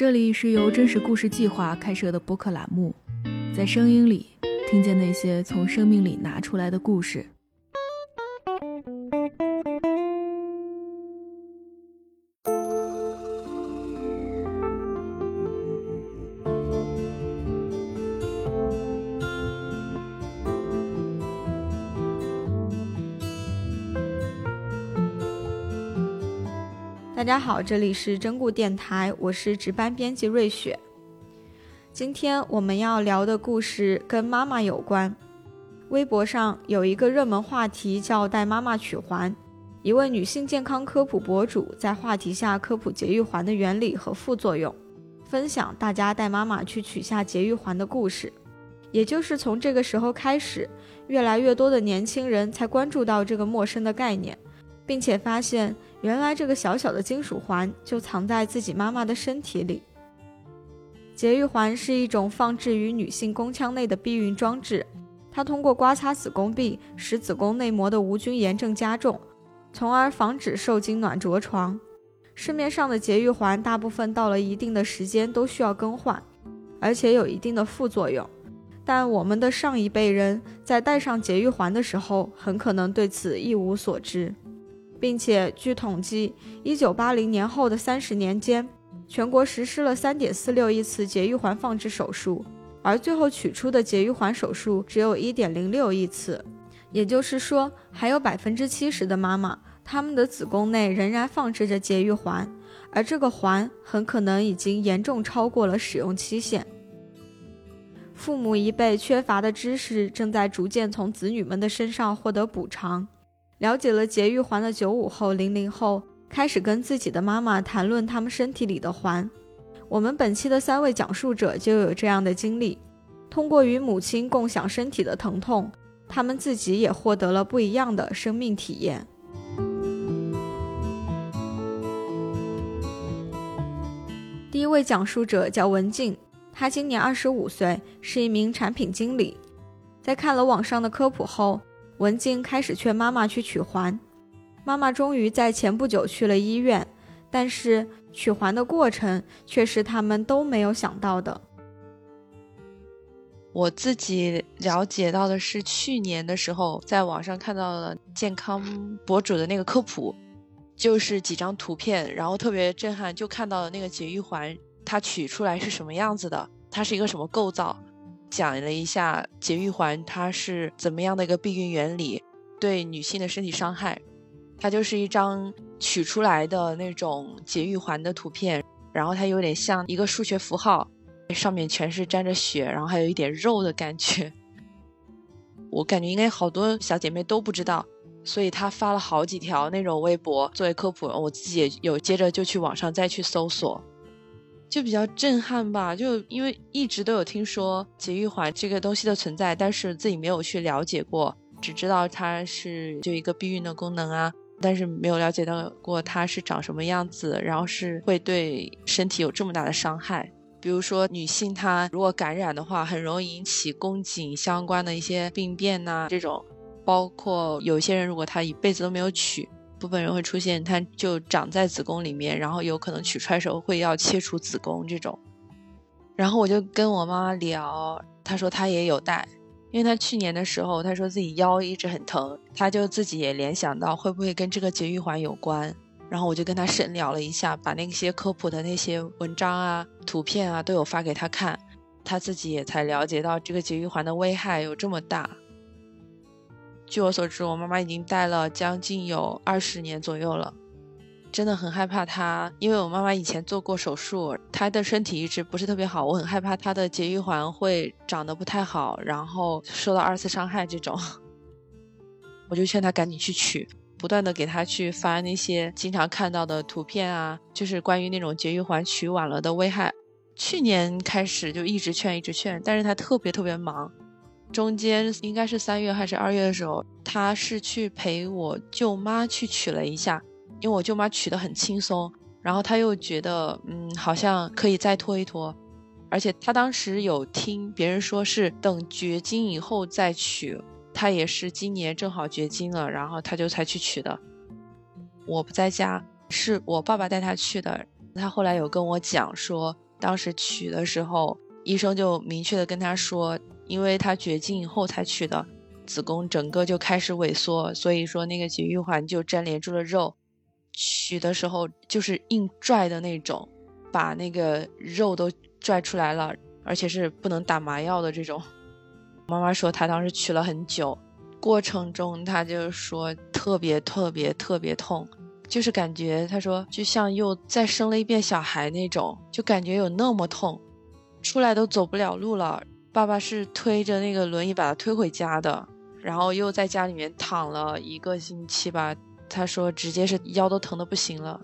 这里是由真实故事计划开设的播客栏目，在声音里听见那些从生命里拿出来的故事。大家好，这里是真故电台，我是值班编辑瑞雪。今天我们要聊的故事跟妈妈有关。微博上有一个热门话题叫“带妈妈取环”，一位女性健康科普博主在话题下科普节育环的原理和副作用，分享大家带妈妈去取下节育环的故事。也就是从这个时候开始，越来越多的年轻人才关注到这个陌生的概念。并且发现，原来这个小小的金属环就藏在自己妈妈的身体里。节育环是一种放置于女性宫腔内的避孕装置，它通过刮擦子宫壁，使子宫内膜的无菌炎症加重，从而防止受精卵着床。市面上的节育环大部分到了一定的时间都需要更换，而且有一定的副作用。但我们的上一辈人在戴上节育环的时候，很可能对此一无所知。并且，据统计，一九八零年后的三十年间，全国实施了三点四六亿次节育环放置手术，而最后取出的节育环手术只有一点零六亿次。也就是说，还有百分之七十的妈妈，她们的子宫内仍然放置着节育环，而这个环很可能已经严重超过了使用期限。父母一辈缺乏的知识，正在逐渐从子女们的身上获得补偿。了解了节育环的九五后、零零后开始跟自己的妈妈谈论他们身体里的环。我们本期的三位讲述者就有这样的经历，通过与母亲共享身体的疼痛，他们自己也获得了不一样的生命体验。第一位讲述者叫文静，她今年二十五岁，是一名产品经理。在看了网上的科普后，文静开始劝妈妈去取环，妈妈终于在前不久去了医院，但是取环的过程却是他们都没有想到的。我自己了解到的是，去年的时候在网上看到了健康博主的那个科普，就是几张图片，然后特别震撼，就看到了那个节育环，它取出来是什么样子的，它是一个什么构造。讲了一下节育环它是怎么样的一个避孕原理，对女性的身体伤害。它就是一张取出来的那种节育环的图片，然后它有点像一个数学符号，上面全是沾着血，然后还有一点肉的感觉。我感觉应该好多小姐妹都不知道，所以她发了好几条那种微博作为科普，我自己也有接着就去网上再去搜索。就比较震撼吧，就因为一直都有听说节育环这个东西的存在，但是自己没有去了解过，只知道它是就一个避孕的功能啊，但是没有了解到过它是长什么样子，然后是会对身体有这么大的伤害。比如说女性她如果感染的话，很容易引起宫颈相关的一些病变呐，这种，包括有些人如果她一辈子都没有取。部分人会出现，它就长在子宫里面，然后有可能取出来时候会要切除子宫这种。然后我就跟我妈妈聊，她说她也有带，因为她去年的时候，她说自己腰一直很疼，她就自己也联想到会不会跟这个节育环有关。然后我就跟她深聊了一下，把那些科普的那些文章啊、图片啊都有发给她看，她自己也才了解到这个节育环的危害有这么大。据我所知，我妈妈已经戴了将近有二十年左右了，真的很害怕她，因为我妈妈以前做过手术，她的身体一直不是特别好，我很害怕她的节育环会长得不太好，然后受到二次伤害这种，我就劝她赶紧去取，不断的给她去发那些经常看到的图片啊，就是关于那种节育环取晚了的危害。去年开始就一直劝，一直劝，但是她特别特别忙。中间应该是三月还是二月的时候，他是去陪我舅妈去取了一下，因为我舅妈取的很轻松，然后他又觉得嗯好像可以再拖一拖，而且他当时有听别人说是等绝经以后再取，他也是今年正好绝经了，然后他就才去取的。我不在家，是我爸爸带他去的，他后来有跟我讲说，当时取的时候，医生就明确的跟他说，因为他绝经以后才取的，子宫整个就开始萎缩，所以说那个节育环就粘连住了肉，取的时候就是硬拽的那种，把那个肉都拽出来了，而且是不能打麻药的这种。妈妈说她当时取了很久，过程中她就说特别特别特别痛。就是感觉，他说就像又再生了一遍小孩那种，就感觉有那么痛，出来都走不了路了。爸爸是推着那个轮椅把他推回家的，然后又在家里面躺了一个星期吧。他说直接是腰都疼的不行了。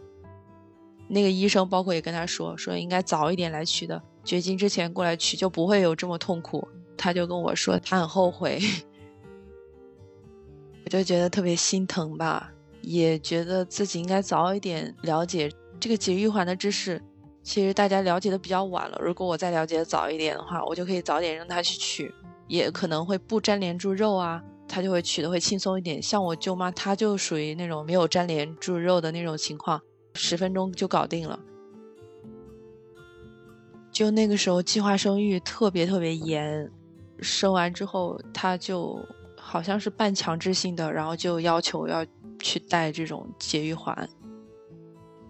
那个医生包括也跟他说，说应该早一点来取的，绝经之前过来取就不会有这么痛苦。他就跟我说他很后悔，我就觉得特别心疼吧。也觉得自己应该早一点了解这个节育环的知识，其实大家了解的比较晚了。如果我再了解早一点的话，我就可以早点让他去取，也可能会不粘连住肉啊，他就会取的会轻松一点。像我舅妈，她就属于那种没有粘连住肉的那种情况，十分钟就搞定了。就那个时候计划生育特别特别严，生完之后他就好像是半强制性的，然后就要求要。去戴这种节育环，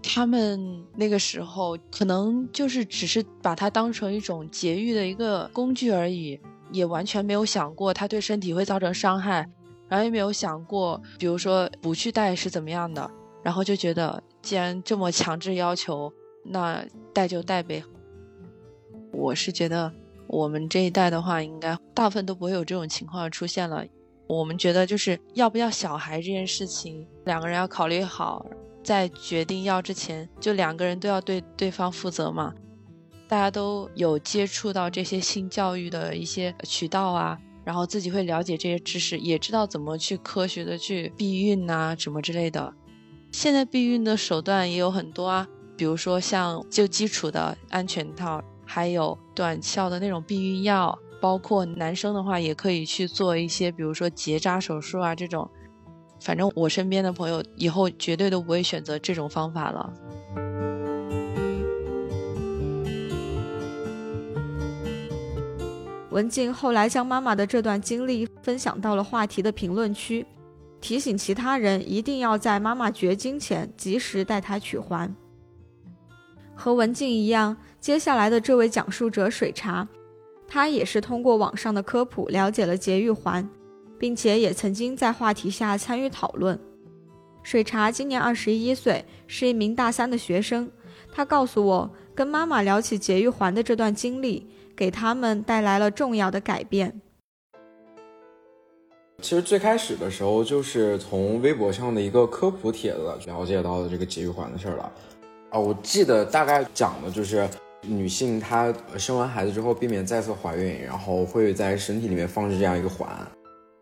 他们那个时候可能就是只是把它当成一种节育的一个工具而已，也完全没有想过它对身体会造成伤害，然后也没有想过，比如说不去戴是怎么样的，然后就觉得既然这么强制要求，那戴就戴呗。我是觉得我们这一代的话，应该大部分都不会有这种情况出现了。我们觉得就是要不要小孩这件事情，两个人要考虑好，在决定要之前，就两个人都要对对方负责嘛。大家都有接触到这些性教育的一些渠道啊，然后自己会了解这些知识，也知道怎么去科学的去避孕呐，什么之类的。现在避孕的手段也有很多啊，比如说像就基础的安全套，还有短效的那种避孕药。包括男生的话，也可以去做一些，比如说结扎手术啊这种。反正我身边的朋友以后绝对都不会选择这种方法了。文静后来将妈妈的这段经历分享到了话题的评论区，提醒其他人一定要在妈妈绝经前及时带她取环。和文静一样，接下来的这位讲述者水茶。他也是通过网上的科普了解了节育环，并且也曾经在话题下参与讨论。水茶今年二十一岁，是一名大三的学生。他告诉我，跟妈妈聊起节育环的这段经历，给他们带来了重要的改变。其实最开始的时候，就是从微博上的一个科普帖子了解到的这个节育环的事儿了。啊，我记得大概讲的就是。女性她生完孩子之后避免再次怀孕，然后会在身体里面放置这样一个环。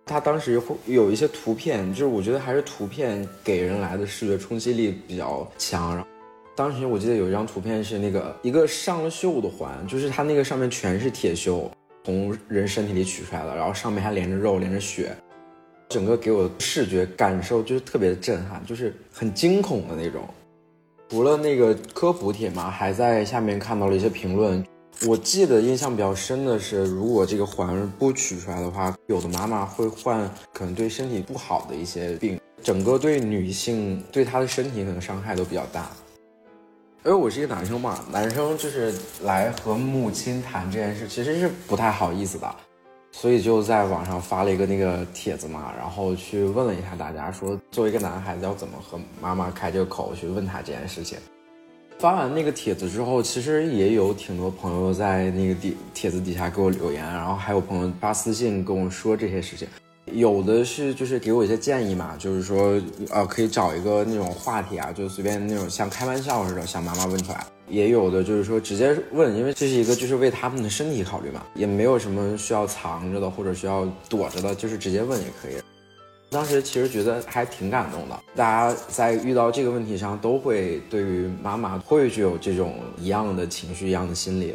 他当时会有一些图片，就是我觉得还是图片给人来的视觉冲击力比较强。然后当时我记得有一张图片是那个一个上了锈的环，就是它那个上面全是铁锈，从人身体里取出来的，然后上面还连着肉连着血，整个给我的视觉感受就是特别的震撼，就是很惊恐的那种。除了那个科普帖嘛，还在下面看到了一些评论。我记得印象比较深的是，如果这个环不取出来的话，有的妈妈会患可能对身体不好的一些病，整个对女性对她的身体可能伤害都比较大。因为我是一个男生嘛，男生就是来和母亲谈这件事，其实是不太好意思的。所以就在网上发了一个那个帖子嘛，然后去问了一下大家，说作为一个男孩子要怎么和妈妈开这个口去问他这件事情。发完那个帖子之后，其实也有挺多朋友在那个底帖子底下给我留言，然后还有朋友发私信跟我说这些事情。有的是就是给我一些建议嘛，就是说呃可以找一个那种话题啊，就随便那种像开玩笑似的，向妈妈问出来。也有的就是说直接问，因为这是一个就是为他们的身体考虑嘛，也没有什么需要藏着的或者需要躲着的，就是直接问也可以。当时其实觉得还挺感动的，大家在遇到这个问题上都会对于妈妈会具有这种一样的情绪、一样的心理。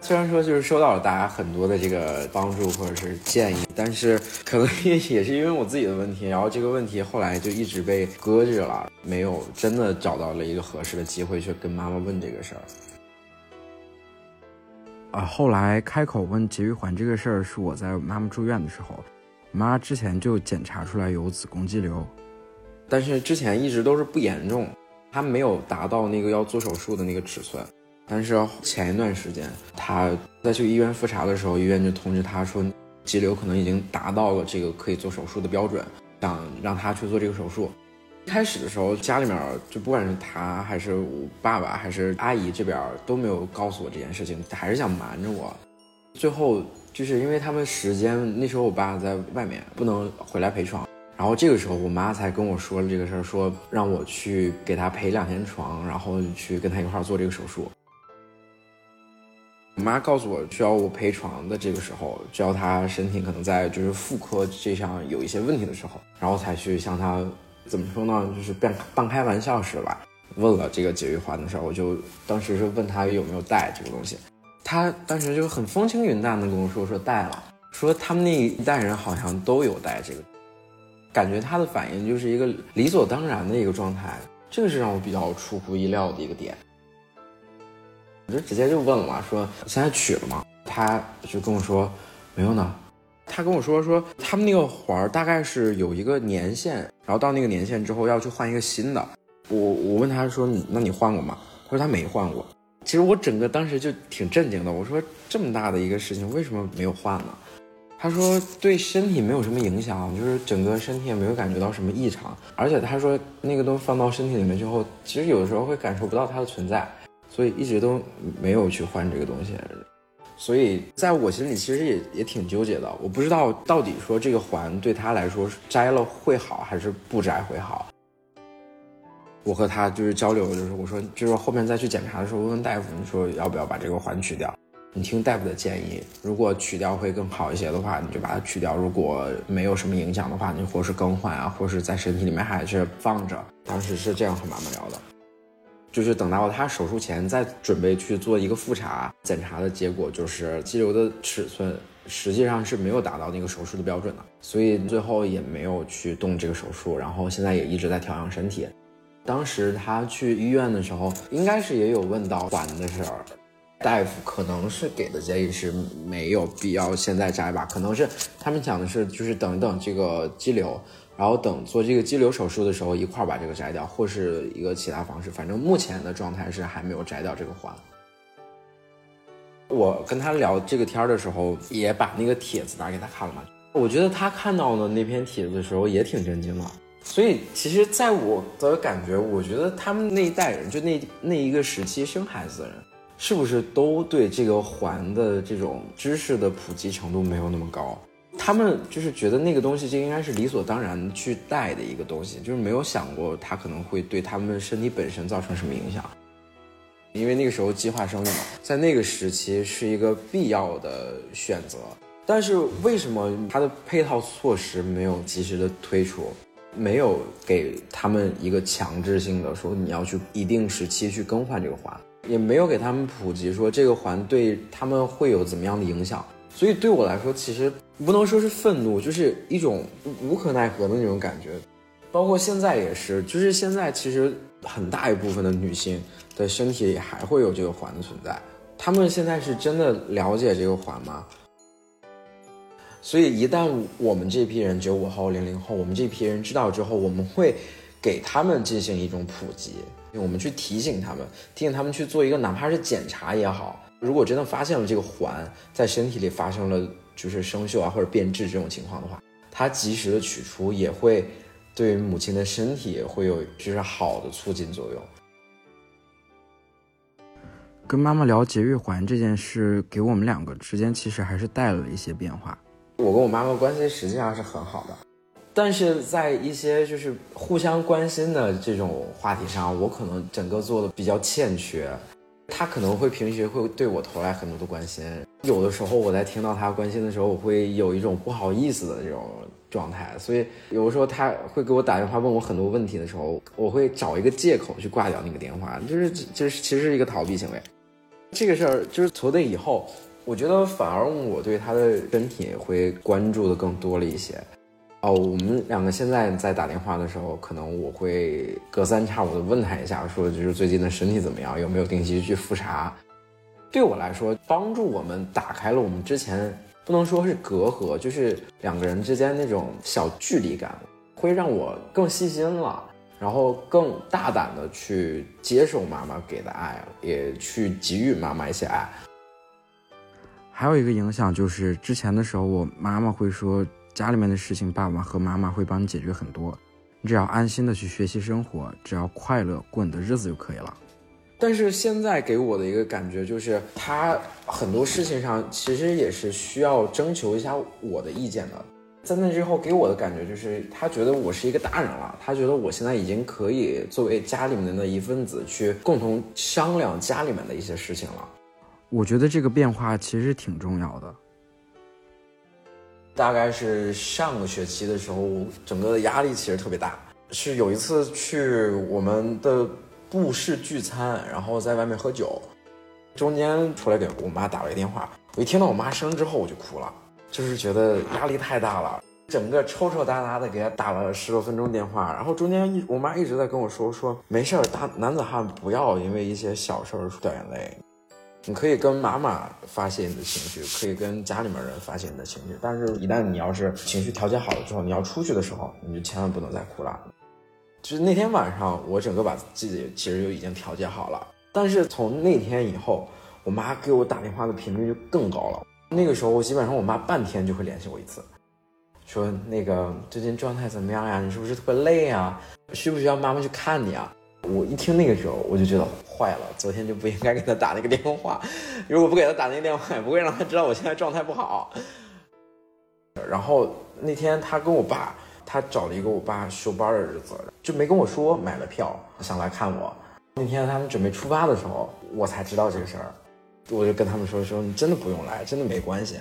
虽然说就是收到了大家很多的这个帮助或者是建议，但是可能也 也是因为我自己的问题，然后这个问题后来就一直被搁置了，没有真的找到了一个合适的机会去跟妈妈问这个事儿。啊，后来开口问节育环这个事儿，是我在妈妈住院的时候，妈之前就检查出来有子宫肌瘤，但是之前一直都是不严重，她没有达到那个要做手术的那个尺寸。但是前一段时间，她在去医院复查的时候，医院就通知她说，肌瘤可能已经达到了这个可以做手术的标准，想让她去做这个手术。开始的时候，家里面就不管是她还是我爸爸还是阿姨这边都没有告诉我这件事情，还是想瞒着我。最后就是因为他们时间那时候我爸在外面不能回来陪床，然后这个时候我妈才跟我说了这个事儿，说让我去给他陪两天床，然后去跟他一块做这个手术。我妈告诉我需要我陪床的这个时候，只要她身体可能在就是妇科这项有一些问题的时候，然后才去向她怎么说呢，就是半半开玩笑似的吧，问了这个节育环的事儿。我就当时是问她有没有带这个东西，他当时就很风轻云淡的跟我说说带了，说他们那一代人好像都有带这个，感觉他的反应就是一个理所当然的一个状态，这个是让我比较出乎意料的一个点。我就直接就问了，说现在取了吗？他就跟我说没有呢。他跟我说说他们那个环大概是有一个年限，然后到那个年限之后要去换一个新的。我我问他说你那你换过吗？他说他没换过。其实我整个当时就挺震惊的。我说这么大的一个事情为什么没有换呢？他说对身体没有什么影响，就是整个身体也没有感觉到什么异常。而且他说那个东西放到身体里面之后，其实有的时候会感受不到它的存在。所以一直都没有去换这个东西，所以在我心里其实也也挺纠结的。我不知道到底说这个环对他来说摘了会好还是不摘会好。我和他就是交流，就是我说就是后面再去检查的时候问问大夫，你说要不要把这个环取掉？你听大夫的建议，如果取掉会更好一些的话，你就把它取掉；如果没有什么影响的话，你或是更换啊，或是在身体里面还是放着。当时是这样和妈妈聊的。就是等到他手术前再准备去做一个复查检查的结果，就是肌瘤的尺寸实际上是没有达到那个手术的标准的，所以最后也没有去动这个手术，然后现在也一直在调养身体。当时他去医院的时候，应该是也有问到环的事儿，大夫可能是给的建议是没有必要现在摘吧，可能是他们讲的是就是等等这个肌瘤。然后等做这个肌瘤手术的时候，一块儿把这个摘掉，或是一个其他方式。反正目前的状态是还没有摘掉这个环。我跟他聊这个天儿的时候，也把那个帖子拿给他看了嘛。我觉得他看到的那篇帖子的时候也挺震惊的。所以其实，在我的感觉，我觉得他们那一代人，就那那一个时期生孩子的人，是不是都对这个环的这种知识的普及程度没有那么高？他们就是觉得那个东西就应该是理所当然去带的一个东西，就是没有想过它可能会对他们身体本身造成什么影响。因为那个时候计划生育嘛，在那个时期是一个必要的选择。但是为什么它的配套措施没有及时的推出，没有给他们一个强制性的说你要去一定时期去更换这个环，也没有给他们普及说这个环对他们会有怎么样的影响。所以对我来说，其实。不能说是愤怒，就是一种无可奈何的那种感觉，包括现在也是，就是现在其实很大一部分的女性的身体里还会有这个环的存在，她们现在是真的了解这个环吗？所以一旦我们这批人九五后、零零后，我们这批人知道之后，我们会给他们进行一种普及，我们去提醒他们，提醒他们去做一个哪怕是检查也好，如果真的发现了这个环在身体里发生了。就是生锈啊或者变质这种情况的话，它及时的取出也会对于母亲的身体会有就是好的促进作用。跟妈妈聊节育环这件事，给我们两个之间其实还是带了一些变化。我跟我妈妈关系实际上是很好的，但是在一些就是互相关心的这种话题上，我可能整个做的比较欠缺。他可能会平时会对我投来很多的关心，有的时候我在听到他关心的时候，我会有一种不好意思的这种状态，所以有的时候他会给我打电话问我很多问题的时候，我会找一个借口去挂掉那个电话，就是就是其实是一个逃避行为。这个事儿就是从那以后，我觉得反而我对他的身体会关注的更多了一些。哦，我们两个现在在打电话的时候，可能我会隔三差五的问他一下，说就是最近的身体怎么样，有没有定期去复查。对我来说，帮助我们打开了我们之前不能说是隔阂，就是两个人之间那种小距离感，会让我更细心了，然后更大胆的去接受妈妈给的爱，也去给予妈妈一些爱。还有一个影响就是，之前的时候，我妈妈会说。家里面的事情，爸爸和妈妈会帮你解决很多，你只要安心的去学习生活，只要快乐过你的日子就可以了。但是现在给我的一个感觉就是，他很多事情上其实也是需要征求一下我的意见的。在那之后给我的感觉就是，他觉得我是一个大人了，他觉得我现在已经可以作为家里面的一份子去共同商量家里面的一些事情了。我觉得这个变化其实挺重要的。大概是上个学期的时候，整个的压力其实特别大。是有一次去我们的部室聚餐，然后在外面喝酒，中间出来给我妈打了个电话。我一听到我妈声之后，我就哭了，就是觉得压力太大了，整个抽抽搭搭的给她打了十多分钟电话。然后中间一我妈一直在跟我说说没事儿，大男子汉不要因为一些小事儿掉眼泪。你可以跟妈妈发泄你的情绪，可以跟家里面人发泄你的情绪，但是，一旦你要是情绪调节好了之后，你要出去的时候，你就千万不能再哭了。就是那天晚上，我整个把自己其实就已经调节好了，但是从那天以后，我妈给我打电话的频率就更高了。那个时候，我基本上我妈半天就会联系我一次，说那个最近状态怎么样呀？你是不是特别累啊？需不需要妈妈去看你啊？我一听那个时候，我就觉得坏了，昨天就不应该给他打那个电话。如果不给他打那个电话，也不会让他知道我现在状态不好。然后那天他跟我爸，他找了一个我爸休班的日子，就没跟我说买了票想来看我。那天他们准备出发的时候，我才知道这个事儿。我就跟他们说说，你真的不用来，真的没关系。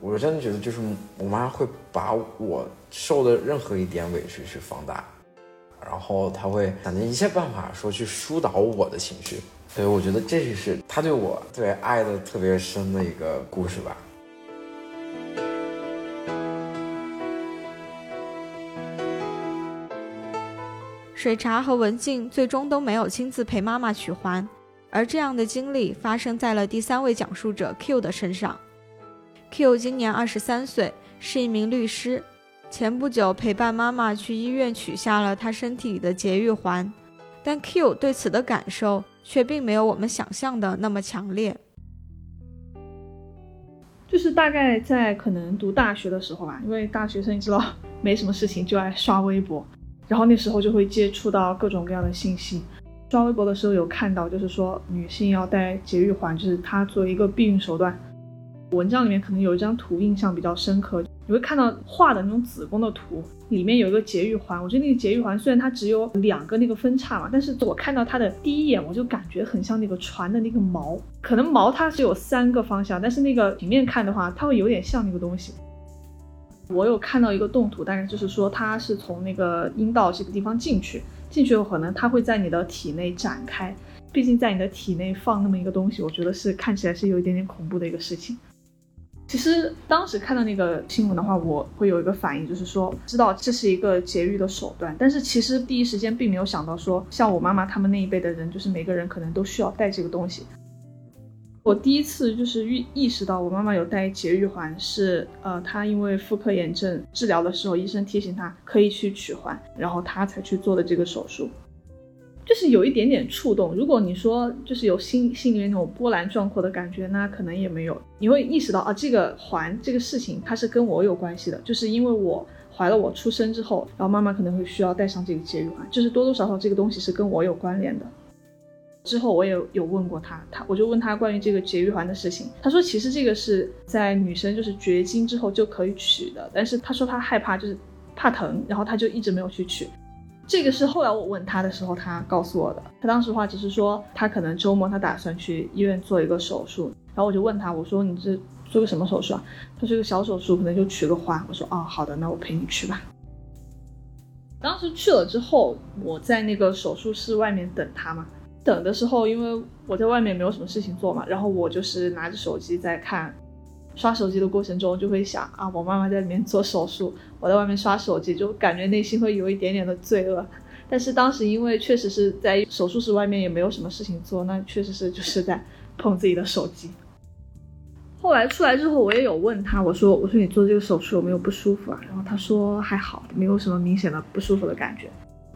我真的觉得，就是我妈会把我受的任何一点委屈去放大。然后他会想尽一切办法说去疏导我的情绪，所以我觉得这就是他对我对爱的特别深的一个故事吧。水茶和文静最终都没有亲自陪妈妈取环，而这样的经历发生在了第三位讲述者 Q 的身上。Q 今年二十三岁，是一名律师。前不久陪伴妈妈去医院取下了她身体里的节育环，但 Q 对此的感受却并没有我们想象的那么强烈。就是大概在可能读大学的时候吧，因为大学生你知道没什么事情就爱刷微博，然后那时候就会接触到各种各样的信息。刷微博的时候有看到，就是说女性要戴节育环，就是它作为一个避孕手段。文章里面可能有一张图印象比较深刻。你会看到画的那种子宫的图，里面有一个节育环。我觉得那个节育环虽然它只有两个那个分叉嘛，但是我看到它的第一眼，我就感觉很像那个船的那个锚。可能锚它只有三个方向，但是那个平面看的话，它会有点像那个东西。我有看到一个动图，大概就是说它是从那个阴道这个地方进去，进去后可能它会在你的体内展开。毕竟在你的体内放那么一个东西，我觉得是看起来是有一点点恐怖的一个事情。其实当时看到那个新闻的话，我会有一个反应，就是说知道这是一个节育的手段，但是其实第一时间并没有想到说，像我妈妈他们那一辈的人，就是每个人可能都需要带这个东西。我第一次就是意意识到我妈妈有带节育环，是呃，她因为妇科炎症治疗的时候，医生提醒她可以去取环，然后她才去做的这个手术。就是有一点点触动。如果你说就是有心心里面那种波澜壮阔的感觉，那可能也没有。你会意识到啊，这个环这个事情它是跟我有关系的，就是因为我怀了我出生之后，然后妈妈可能会需要带上这个节育环，就是多多少少这个东西是跟我有关联的。之后我也有问过他，他我就问他关于这个节育环的事情，他说其实这个是在女生就是绝经之后就可以取的，但是他说他害怕就是怕疼，然后他就一直没有去取。这个是后来我问他的时候，他告诉我的。他当时话只是说，他可能周末他打算去医院做一个手术。然后我就问他，我说你这做个什么手术啊？他说一个小手术，可能就取个环。我说哦，好的，那我陪你去吧。当时去了之后，我在那个手术室外面等他嘛。等的时候，因为我在外面没有什么事情做嘛，然后我就是拿着手机在看，刷手机的过程中就会想啊，我妈妈在里面做手术，我在外面刷手机，就感觉内心会有一点点的罪恶。但是当时因为确实是在手术室外面也没有什么事情做，那确实是就是在碰自己的手机。后来出来之后，我也有问他，我说我说你做这个手术有没有不舒服啊？然后他说还好，没有什么明显的不舒服的感觉。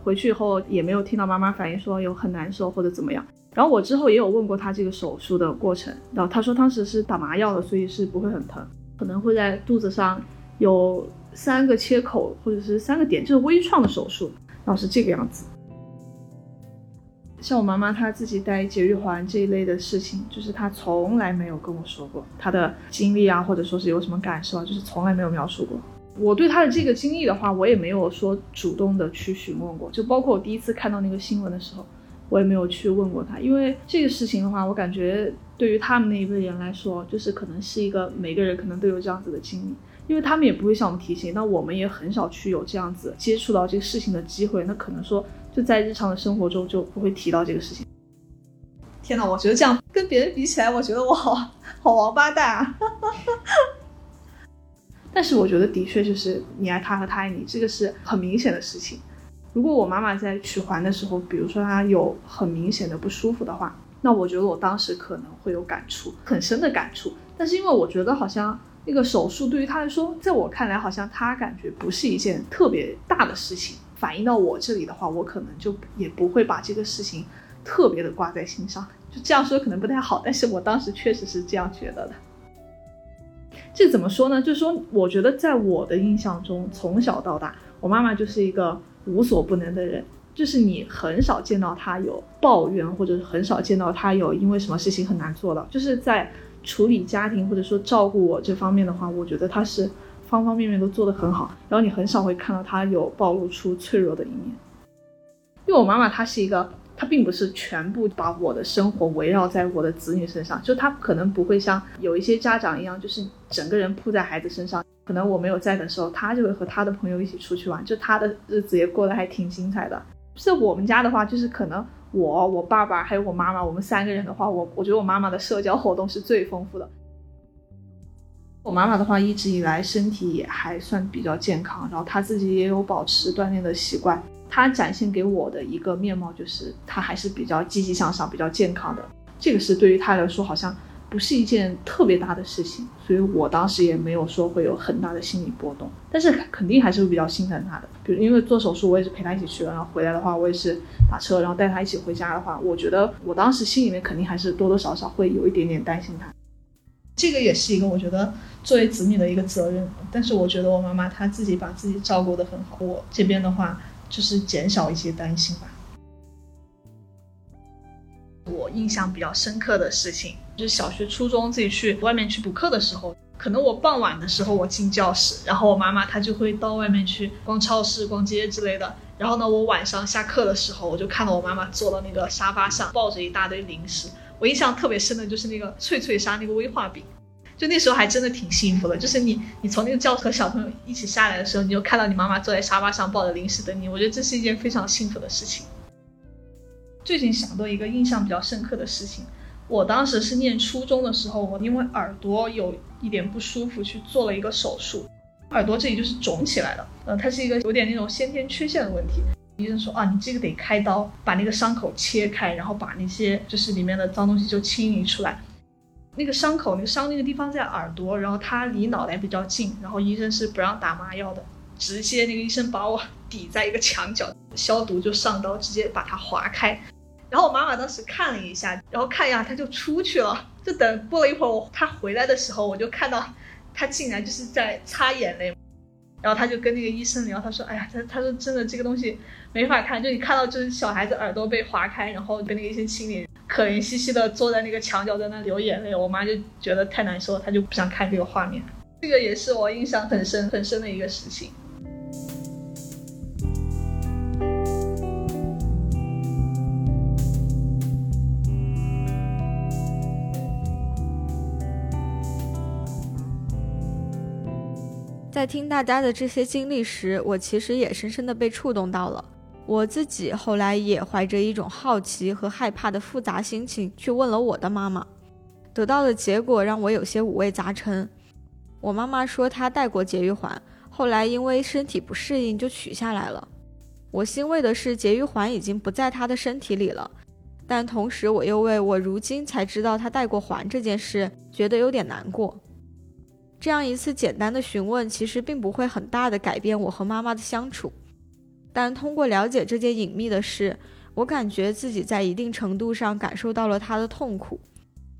回去以后也没有听到妈妈反映说有很难受或者怎么样。然后我之后也有问过他这个手术的过程，然后他说当时是打麻药的，所以是不会很疼，可能会在肚子上有三个切口或者是三个点，就是微创的手术。然后是这个样子，像我妈妈她自己戴节育环这一类的事情，就是她从来没有跟我说过她的经历啊，或者说是有什么感受啊，就是从来没有描述过。我对她的这个经历的话，我也没有说主动的去询问过，就包括我第一次看到那个新闻的时候，我也没有去问过他，因为这个事情的话，我感觉对于他们那一辈人来说，就是可能是一个每个人可能都有这样子的经历。因为他们也不会向我们提醒，那我们也很少去有这样子接触到这个事情的机会，那可能说就在日常的生活中就不会提到这个事情。天哪，我觉得这样跟别人比起来，我觉得我好好王八蛋啊！但是我觉得的确就是你爱他和他爱你，这个是很明显的事情。如果我妈妈在取环的时候，比如说她有很明显的不舒服的话，那我觉得我当时可能会有感触，很深的感触。但是因为我觉得好像。那个手术对于她来说，在我看来，好像她感觉不是一件特别大的事情。反映到我这里的话，我可能就也不会把这个事情特别的挂在心上。就这样说可能不太好，但是我当时确实是这样觉得的。这怎么说呢？就是说，我觉得在我的印象中，从小到大，我妈妈就是一个无所不能的人，就是你很少见到他有抱怨，或者是很少见到他有因为什么事情很难做到，就是在。处理家庭或者说照顾我这方面的话，我觉得他是方方面面都做得很好。然后你很少会看到他有暴露出脆弱的一面。因为我妈妈她是一个，他并不是全部把我的生活围绕在我的子女身上，就他可能不会像有一些家长一样，就是整个人扑在孩子身上。可能我没有在的时候，他就会和他的朋友一起出去玩，就他的日子也过得还挺精彩的。是我们家的话，就是可能。我、我爸爸还有我妈妈，我们三个人的话，我我觉得我妈妈的社交活动是最丰富的。我妈妈的话，一直以来身体也还算比较健康，然后她自己也有保持锻炼的习惯。他展现给我的一个面貌就是，他还是比较积极向上、比较健康的。这个是对于他来说，好像。不是一件特别大的事情，所以我当时也没有说会有很大的心理波动，但是肯定还是会比较心疼他的。比如因为做手术，我也是陪他一起去了，然后回来的话，我也是打车，然后带他一起回家的话，我觉得我当时心里面肯定还是多多少少会有一点点担心他。这个也是一个我觉得作为子女的一个责任，但是我觉得我妈妈她自己把自己照顾得很好，我这边的话就是减少一些担心吧。我印象比较深刻的事情，就是小学、初中自己去外面去补课的时候，可能我傍晚的时候我进教室，然后我妈妈她就会到外面去逛超市、逛街之类的。然后呢，我晚上下课的时候，我就看到我妈妈坐到那个沙发上，抱着一大堆零食。我印象特别深的就是那个脆脆鲨那个威化饼，就那时候还真的挺幸福的。就是你你从那个教室和小朋友一起下来的时候，你就看到你妈妈坐在沙发上抱着零食等你，我觉得这是一件非常幸福的事情。最近想到一个印象比较深刻的事情，我当时是念初中的时候，我因为耳朵有一点不舒服，去做了一个手术，耳朵这里就是肿起来了，呃，它是一个有点那种先天缺陷的问题。医生说啊，你这个得开刀，把那个伤口切开，然后把那些就是里面的脏东西就清理出来。那个伤口，那个伤那个地方在耳朵，然后它离脑袋比较近，然后医生是不让打麻药的。直接那个医生把我抵在一个墙角，消毒就上刀，直接把它划开。然后我妈妈当时看了一下，然后看一下他就出去了。就等过了一会儿，我他回来的时候，我就看到他竟然就是在擦眼泪。然后他就跟那个医生聊，他说：“哎呀，他他说真的这个东西没法看，就你看到就是小孩子耳朵被划开，然后跟那个医生清理，可怜兮兮的坐在那个墙角在那流眼泪。”我妈就觉得太难受，她就不想看这个画面。这个也是我印象很深很深的一个事情。在听大家的这些经历时，我其实也深深的被触动到了。我自己后来也怀着一种好奇和害怕的复杂心情去问了我的妈妈，得到的结果让我有些五味杂陈。我妈妈说她戴过节育环，后来因为身体不适应就取下来了。我欣慰的是节育环已经不在她的身体里了，但同时我又为我如今才知道她戴过环这件事觉得有点难过。这样一次简单的询问，其实并不会很大的改变我和妈妈的相处。但通过了解这件隐秘的事，我感觉自己在一定程度上感受到了她的痛苦，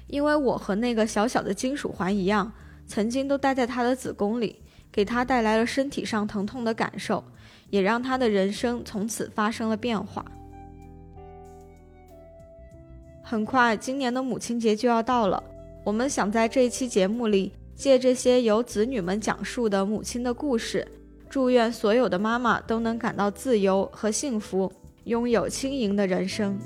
因为我和那个小小的金属环一样，曾经都待在她的子宫里，给她带来了身体上疼痛的感受，也让她的人生从此发生了变化。很快，今年的母亲节就要到了，我们想在这一期节目里。借这些由子女们讲述的母亲的故事，祝愿所有的妈妈都能感到自由和幸福，拥有轻盈的人生。